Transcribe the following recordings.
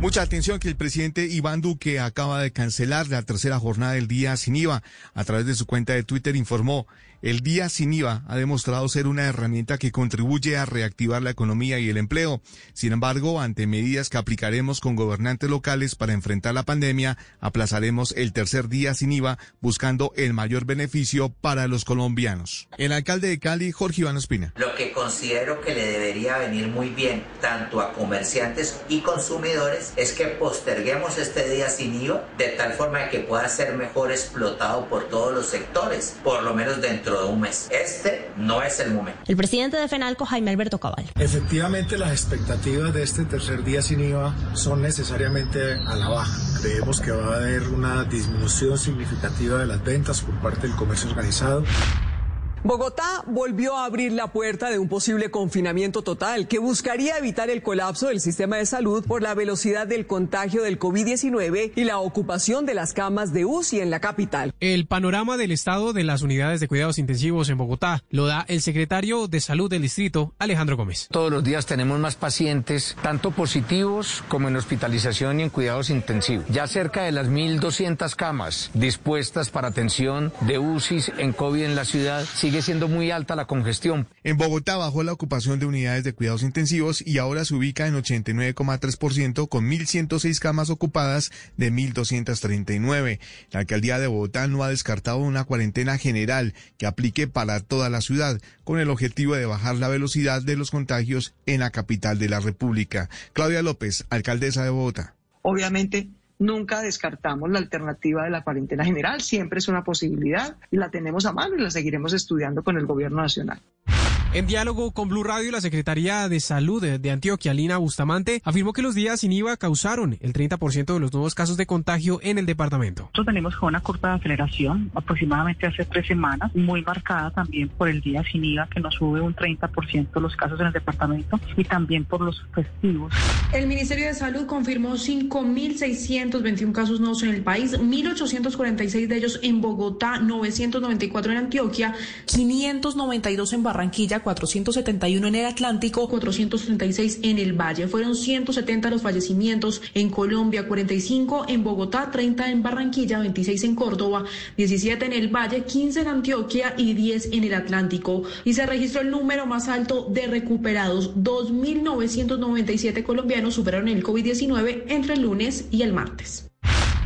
Mucha atención que el presidente Iván Duque acaba de cancelar la tercera jornada del día sin IVA. A través de su cuenta de Twitter informó el día sin IVA ha demostrado ser una herramienta que contribuye a reactivar la economía y el empleo. Sin embargo, ante medidas que aplicaremos con gobernantes locales para enfrentar la pandemia, aplazaremos el tercer día sin IVA buscando el mayor beneficio para los colombianos. El alcalde de Cali, Jorge Iván Espina. Lo que considero que le debería venir muy bien tanto a comerciantes y consumidores es que posterguemos este día sin IVA de tal forma que pueda ser mejor explotado por todos los sectores, por lo menos dentro de un mes. Este no es el momento. El presidente de FENALCO, Jaime Alberto Cabal. Efectivamente, las expectativas de este tercer día sin IVA son necesariamente a la baja. Creemos que va a haber una disminución significativa de las ventas por parte del comercio organizado. Bogotá volvió a abrir la puerta de un posible confinamiento total que buscaría evitar el colapso del sistema de salud por la velocidad del contagio del COVID-19 y la ocupación de las camas de UCI en la capital. El panorama del estado de las unidades de cuidados intensivos en Bogotá lo da el secretario de Salud del distrito, Alejandro Gómez. Todos los días tenemos más pacientes, tanto positivos como en hospitalización y en cuidados intensivos. Ya cerca de las 1.200 camas dispuestas para atención de UCI en COVID en la ciudad sigue siendo muy alta la congestión. En Bogotá bajó la ocupación de unidades de cuidados intensivos y ahora se ubica en 89,3% con 1.106 camas ocupadas de 1.239. La alcaldía de Bogotá no ha descartado una cuarentena general que aplique para toda la ciudad con el objetivo de bajar la velocidad de los contagios en la capital de la República. Claudia López, alcaldesa de Bogotá. Obviamente Nunca descartamos la alternativa de la cuarentena general, siempre es una posibilidad y la tenemos a mano y la seguiremos estudiando con el gobierno nacional. En diálogo con Blue Radio, la Secretaría de Salud de Antioquia, Lina Bustamante, afirmó que los días sin IVA causaron el 30% de los nuevos casos de contagio en el departamento. Nosotros tenemos con una curva de aceleración aproximadamente hace tres semanas, muy marcada también por el día sin IVA, que nos sube un 30% los casos en el departamento y también por los festivos. El Ministerio de Salud confirmó 5.621 casos nuevos en el país, 1.846 de ellos en Bogotá, 994 en Antioquia, 592 en Barranquilla, 471 en el Atlántico, 436 en el Valle. Fueron 170 los fallecimientos en Colombia, 45 en Bogotá, 30 en Barranquilla, 26 en Córdoba, 17 en el Valle, 15 en Antioquia y 10 en el Atlántico. Y se registró el número más alto de recuperados. 2.997 colombianos superaron el COVID-19 entre el lunes y el martes.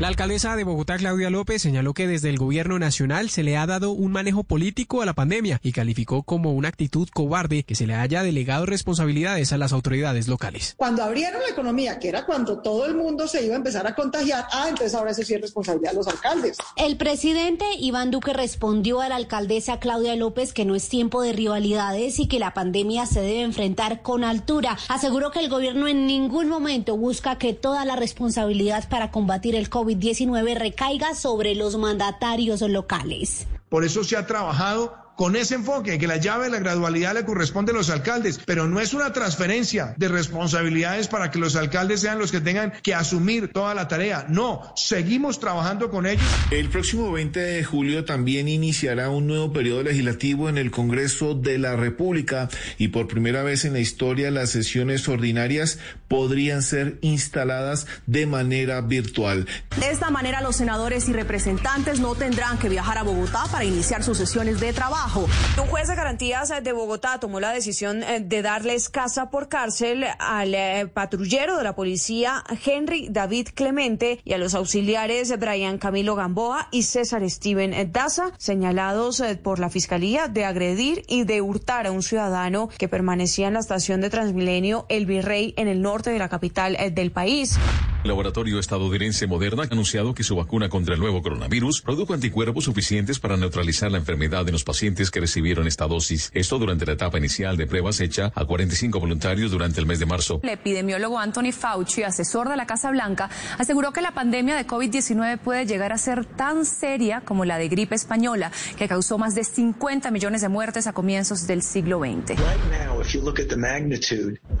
La alcaldesa de Bogotá, Claudia López, señaló que desde el gobierno nacional se le ha dado un manejo político a la pandemia y calificó como una actitud cobarde que se le haya delegado responsabilidades a las autoridades locales. Cuando abrieron la economía, que era cuando todo el mundo se iba a empezar a contagiar, ah, entonces ahora eso sí es responsabilidad de los alcaldes. El presidente Iván Duque respondió a la alcaldesa Claudia López que no es tiempo de rivalidades y que la pandemia se debe enfrentar con altura. Aseguró que el gobierno en ningún momento busca que toda la responsabilidad para combatir el COVID COVID-19 recaiga sobre los mandatarios locales. Por eso se ha trabajado con ese enfoque, que la llave de la gradualidad le corresponde a los alcaldes, pero no es una transferencia de responsabilidades para que los alcaldes sean los que tengan que asumir toda la tarea. No, seguimos trabajando con ellos. El próximo 20 de julio también iniciará un nuevo periodo legislativo en el Congreso de la República y por primera vez en la historia las sesiones ordinarias podrían ser instaladas de manera virtual. De esta manera los senadores y representantes no tendrán que viajar a Bogotá para iniciar sus sesiones de trabajo un juez de garantías de Bogotá tomó la decisión eh, de darles casa por cárcel al eh, patrullero de la policía Henry David Clemente y a los auxiliares Brian Camilo Gamboa y César Steven Daza, señalados eh, por la fiscalía de agredir y de hurtar a un ciudadano que permanecía en la estación de Transmilenio El Virrey en el norte de la capital del país. El laboratorio estadounidense Moderna ha anunciado que su vacuna contra el nuevo coronavirus produjo anticuerpos suficientes para neutralizar la enfermedad en los pacientes que recibieron esta dosis. Esto durante la etapa inicial de pruebas hecha a 45 voluntarios durante el mes de marzo. El epidemiólogo Anthony Fauci, asesor de la Casa Blanca, aseguró que la pandemia de COVID-19 puede llegar a ser tan seria como la de gripe española, que causó más de 50 millones de muertes a comienzos del siglo XX.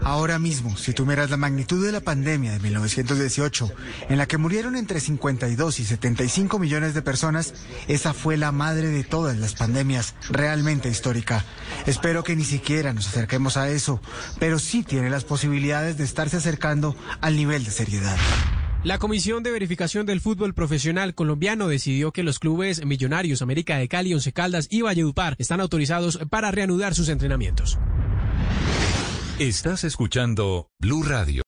Ahora mismo, si tú miras la magnitud de la pandemia de 1918, en la que murieron entre 52 y 75 millones de personas, esa fue la madre de todas las pandemias, realmente histórica. Espero que ni siquiera nos acerquemos a eso, pero sí tiene las posibilidades de estarse acercando al nivel de seriedad. La Comisión de Verificación del Fútbol Profesional Colombiano decidió que los clubes Millonarios, América de Cali, Once Caldas y Valledupar están autorizados para reanudar sus entrenamientos. Estás escuchando Blue Radio.